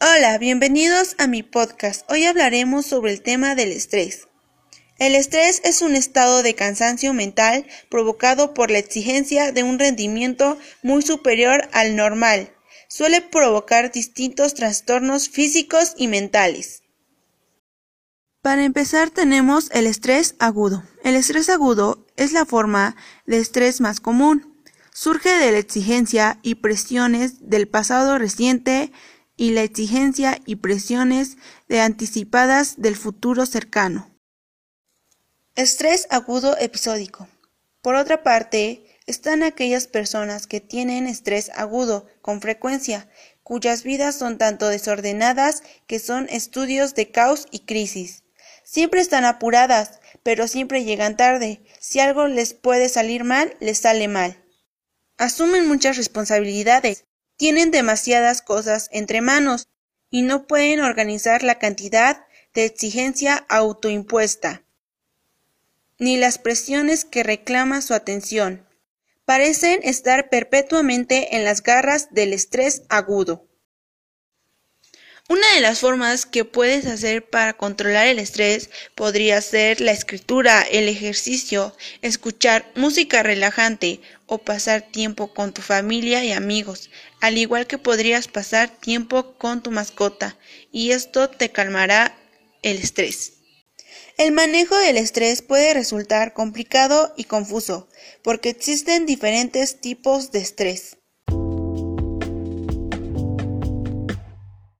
Hola, bienvenidos a mi podcast. Hoy hablaremos sobre el tema del estrés. El estrés es un estado de cansancio mental provocado por la exigencia de un rendimiento muy superior al normal. Suele provocar distintos trastornos físicos y mentales. Para empezar tenemos el estrés agudo. El estrés agudo es la forma de estrés más común. Surge de la exigencia y presiones del pasado reciente y la exigencia y presiones de anticipadas del futuro cercano. Estrés agudo episódico. Por otra parte, están aquellas personas que tienen estrés agudo con frecuencia, cuyas vidas son tanto desordenadas que son estudios de caos y crisis. Siempre están apuradas, pero siempre llegan tarde. Si algo les puede salir mal, les sale mal. Asumen muchas responsabilidades, tienen demasiadas cosas entre manos y no pueden organizar la cantidad de exigencia autoimpuesta, ni las presiones que reclaman su atención. Parecen estar perpetuamente en las garras del estrés agudo. Una de las formas que puedes hacer para controlar el estrés podría ser la escritura, el ejercicio, escuchar música relajante o pasar tiempo con tu familia y amigos, al igual que podrías pasar tiempo con tu mascota, y esto te calmará el estrés. El manejo del estrés puede resultar complicado y confuso, porque existen diferentes tipos de estrés.